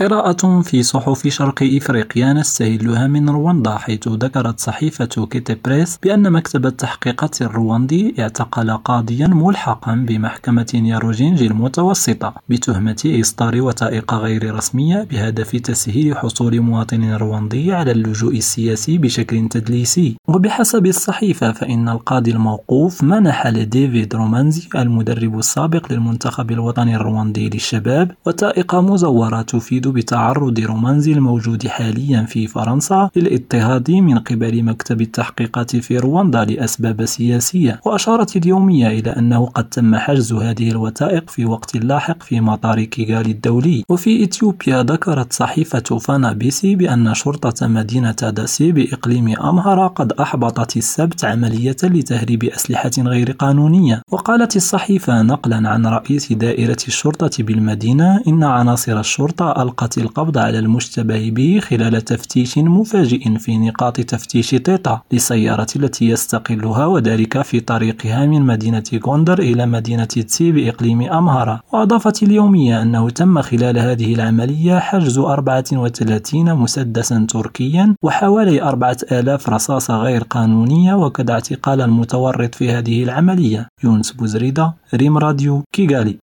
قراءة في صحف شرق إفريقيا نستهلها من رواندا حيث ذكرت صحيفة كيتي بريس بأن مكتب التحقيقات الرواندي اعتقل قاضيا ملحقا بمحكمة نياروجينجي المتوسطة بتهمة إصدار وثائق غير رسمية بهدف تسهيل حصول مواطن رواندي على اللجوء السياسي بشكل تدليسي. وبحسب الصحيفة فإن القاضي الموقوف منح لديفيد رومانزي المدرب السابق للمنتخب الوطني الرواندي للشباب وثائق مزورة تفيد بتعرض رومانزي الموجود حاليا في فرنسا للاضطهاد من قبل مكتب التحقيقات في رواندا لأسباب سياسية وأشارت اليومية إلى أنه قد تم حجز هذه الوثائق في وقت لاحق في مطار كيغالي الدولي. وفي إثيوبيا ذكرت صحيفة فانا بيسي بأن شرطة مدينة داسي بإقليم أمهرة قد أحبطت السبت عملية لتهريب أسلحة غير قانونية. وقالت الصحيفة نقلا عن رئيس دائرة الشرطة بالمدينة إن عناصر الشرطة ألقت القبض على المشتبه به خلال تفتيش مفاجئ في نقاط تفتيش تيتا للسيارة التي يستقلها وذلك في طريقها من مدينة غوندر إلى مدينة تسي بإقليم أمهرة. وأضافت اليومية أنه تم خلال هذه العملية حجز 34 مسدسا تركيا وحوالي 4000 رصاصة غير قانونية وكذا اعتقال المتورط في هذه العملية. يونس بوزريدة ريم راديو كيغالي.